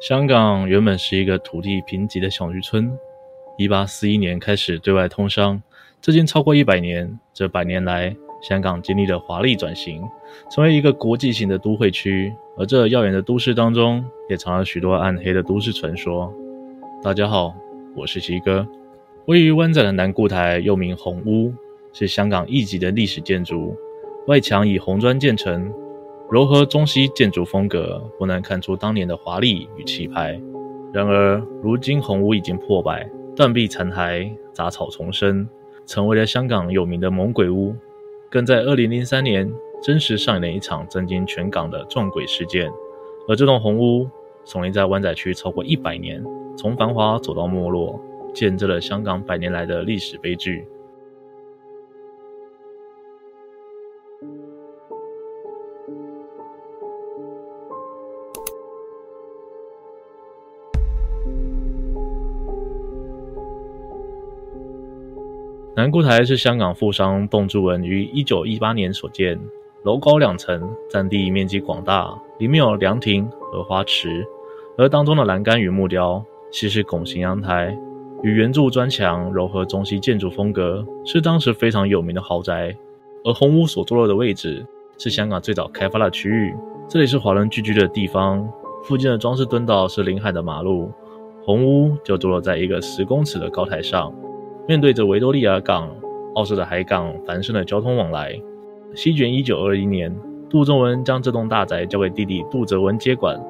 香港原本是一个土地贫瘠的小渔村。一八四一年开始对外通商，至今超过一百年。这百年来，香港经历了华丽转型，成为一个国际型的都会区。而这耀眼的都市当中，也藏了许多暗黑的都市传说。大家好，我是奇哥。位于湾仔的南固台，又名红屋，是香港一级的历史建筑，外墙以红砖建成。柔和中西建筑风格，不难看出当年的华丽与气派。然而，如今红屋已经破败，断壁残骸，杂草丛生，成为了香港有名的猛鬼屋。更在2003年真实上演了一场震惊全港的撞鬼事件。而这栋红屋，耸立在湾仔区超过一百年，从繁华走到没落，见证了香港百年来的历史悲剧。南固台是香港富商邓祝文于一九一八年所建，楼高两层，占地面积广大，里面有凉亭和花池，而当中的栏杆与木雕西式拱形阳台与圆柱砖墙，柔和中西建筑风格，是当时非常有名的豪宅。而红屋所坐落的位置是香港最早开发的区域，这里是华人聚居的地方，附近的装饰敦道是临海的马路，红屋就坐落在一个十公尺的高台上。面对着维多利亚港、澳式的海港繁盛的交通往来，席卷一九二一年，杜仲文将这栋大宅交给弟弟杜泽文接管。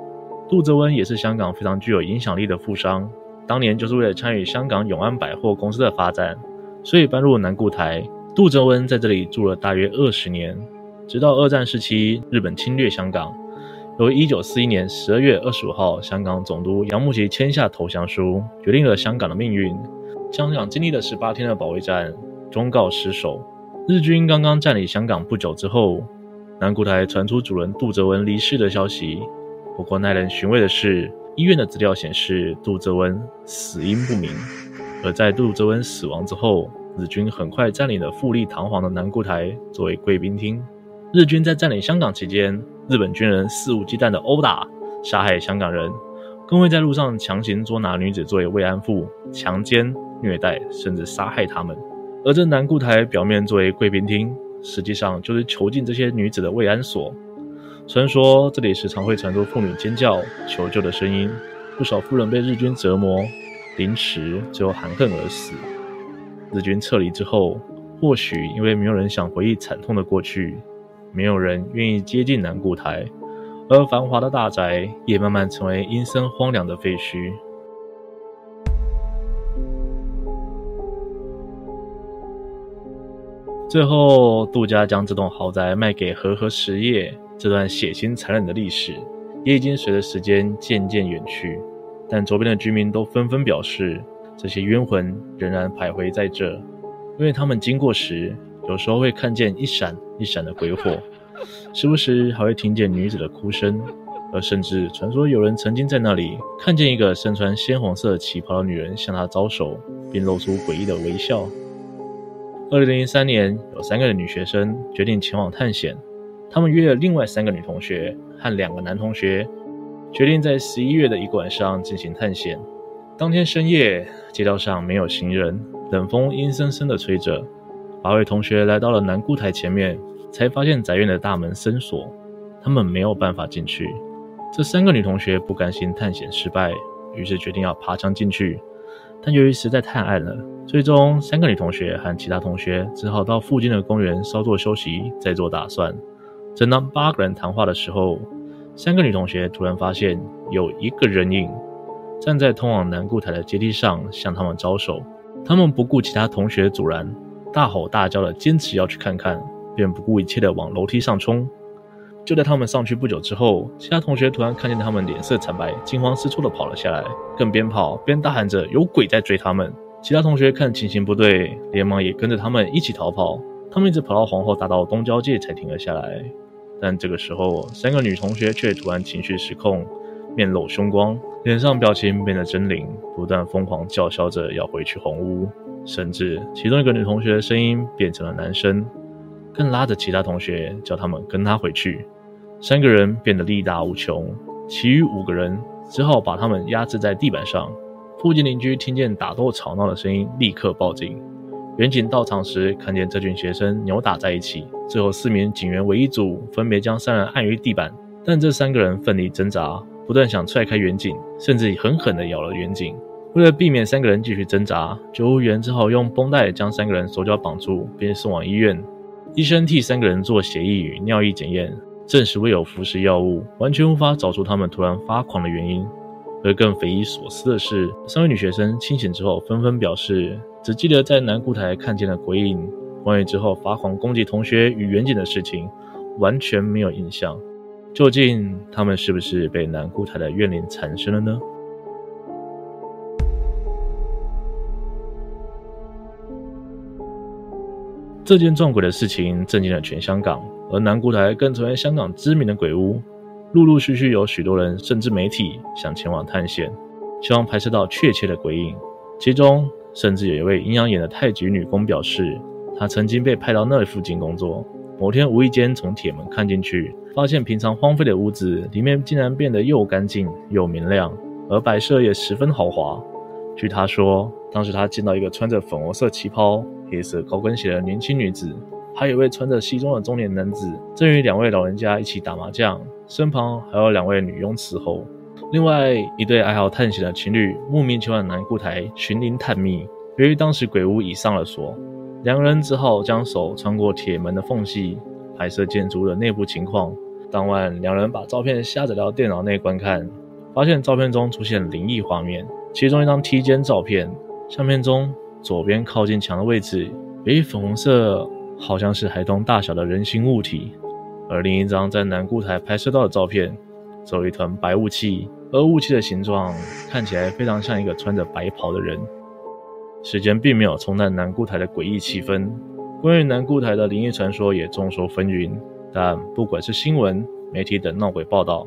杜泽文也是香港非常具有影响力的富商，当年就是为了参与香港永安百货公司的发展，所以搬入南固台。杜泽文在这里住了大约二十年，直到二战时期日本侵略香港，由一九四一年十二月二十五号香港总督杨慕琦签下投降书，决定了香港的命运。香港经历了十八天的保卫战，终告失守。日军刚刚占领香港不久之后，南固台传出主人杜泽文离世的消息。不过耐人寻味的是，医院的资料显示杜泽文死因不明。而在杜泽文死亡之后，日军很快占领了富丽堂皇的南固台作为贵宾厅。日军在占领香港期间，日本军人肆无忌惮的殴打、杀害香港人，更会在路上强行捉拿女子作为慰安妇，强奸。虐待甚至杀害他们，而这南固台表面作为贵宾厅，实际上就是囚禁这些女子的慰安所。传说这里时常会传出妇女尖叫求救的声音，不少妇人被日军折磨、凌迟，最后含恨而死。日军撤离之后，或许因为没有人想回忆惨痛的过去，没有人愿意接近南固台，而繁华的大宅也慢慢成为阴森荒凉的废墟。最后，杜家将这栋豪宅卖给和合实业。这段血腥残忍的历史，也已经随着时间渐渐远去。但周边的居民都纷纷表示，这些冤魂仍然徘徊在这，因为他们经过时，有时候会看见一闪一闪的鬼火，时不时还会听见女子的哭声，而甚至传说有人曾经在那里看见一个身穿鲜红色旗袍的女人向他招手，并露出诡异的微笑。二零零三年，有三个女学生决定前往探险。她们约了另外三个女同学和两个男同学，决定在十一月的一个晚上进行探险。当天深夜，街道上没有行人，冷风阴森森地吹着。八位同学来到了南固台前面，才发现宅院的大门深锁，他们没有办法进去。这三个女同学不甘心探险失败，于是决定要爬墙进去。但由于实在太暗了，最终三个女同学和其他同学只好到附近的公园稍作休息，再做打算。正当八个人谈话的时候，三个女同学突然发现有一个人影站在通往南固台的阶梯上，向他们招手。他们不顾其他同学阻拦，大吼大叫的坚持要去看看，便不顾一切的往楼梯上冲。就在他们上去不久之后，其他同学突然看见他们脸色惨白、惊慌失措地跑了下来，更边跑边大喊着“有鬼在追他们”。其他同学看情形不对，连忙也跟着他们一起逃跑。他们一直跑到皇后大道东交界才停了下来。但这个时候，三个女同学却突然情绪失控，面露凶光，脸上表情变得狰狞，不断疯狂叫嚣着要回去红屋，甚至其中一个女同学的声音变成了男声。更拉着其他同学叫他们跟他回去，三个人变得力大无穷，其余五个人只好把他们压制在地板上。附近邻居听见打斗吵闹的声音，立刻报警。员警到场时，看见这群学生扭打在一起，最后四名警员为一组，分别将三人按于地板。但这三个人奋力挣扎，不断想踹开员警，甚至狠狠地咬了员警。为了避免三个人继续挣扎，救护员只好用绷带将三个人手脚绑住，并送往医院。医生替三个人做血液与尿液检验，证实未有服食药物，完全无法找出他们突然发狂的原因。而更匪夷所思的是，三位女学生清醒之后纷纷表示，只记得在南固台看见了鬼影，关于之后发狂攻击同学与远景的事情，完全没有印象。究竟他们是不是被南固台的怨灵缠身了呢？这件撞鬼的事情震惊了全香港，而南固台更成为香港知名的鬼屋。陆陆续续有许多人，甚至媒体想前往探险，希望拍摄到确切的鬼影。其中，甚至有一位阴阳眼的太极女工表示，她曾经被派到那附近工作。某天无意间从铁门看进去，发现平常荒废的屋子里面竟然变得又干净又明亮，而摆设也十分豪华。据她说，当时她见到一个穿着粉红色旗袍、黑色高跟鞋的年轻女子，还有一位穿着西装的中年男子，正与两位老人家一起打麻将，身旁还有两位女佣伺候。另外一对爱好探险的情侣慕名前往南固台寻灵探秘。由于当时鬼屋已上了锁，两人只好将手穿过铁门的缝隙，拍摄建筑的内部情况。当晚，两人把照片下载到电脑内观看，发现照片中出现灵异画面。其中一张梯间照片，相片中左边靠近墙的位置，有一粉红色，好像是孩童大小的人形物体；而另一张在南固台拍摄到的照片，则有一团白雾气，而雾气的形状看起来非常像一个穿着白袍的人。时间并没有冲淡南固台的诡异气氛，关于南固台的灵异传说也众说纷纭。但不管是新闻、媒体等闹鬼报道，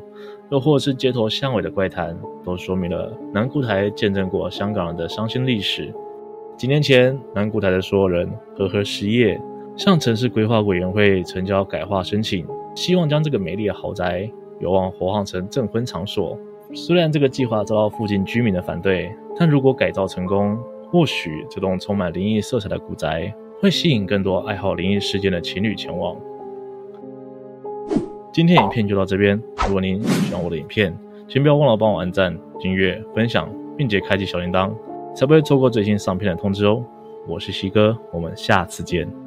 又或是街头巷尾的怪谈，都说明了南固台见证过香港人的伤心历史。几年前，南固台的所有人和和实业向城市规划委员会呈交改划申请，希望将这个美丽的豪宅有望活化成证婚场所。虽然这个计划遭到附近居民的反对，但如果改造成功，或许这栋充满灵异色彩的古宅会吸引更多爱好灵异事件的情侣前往。今天影片就到这边，如果您喜欢我的影片，请不要忘了帮我按赞、订阅、分享，并且开启小铃铛，才不会错过最新上片的通知哦。我是西哥，我们下次见。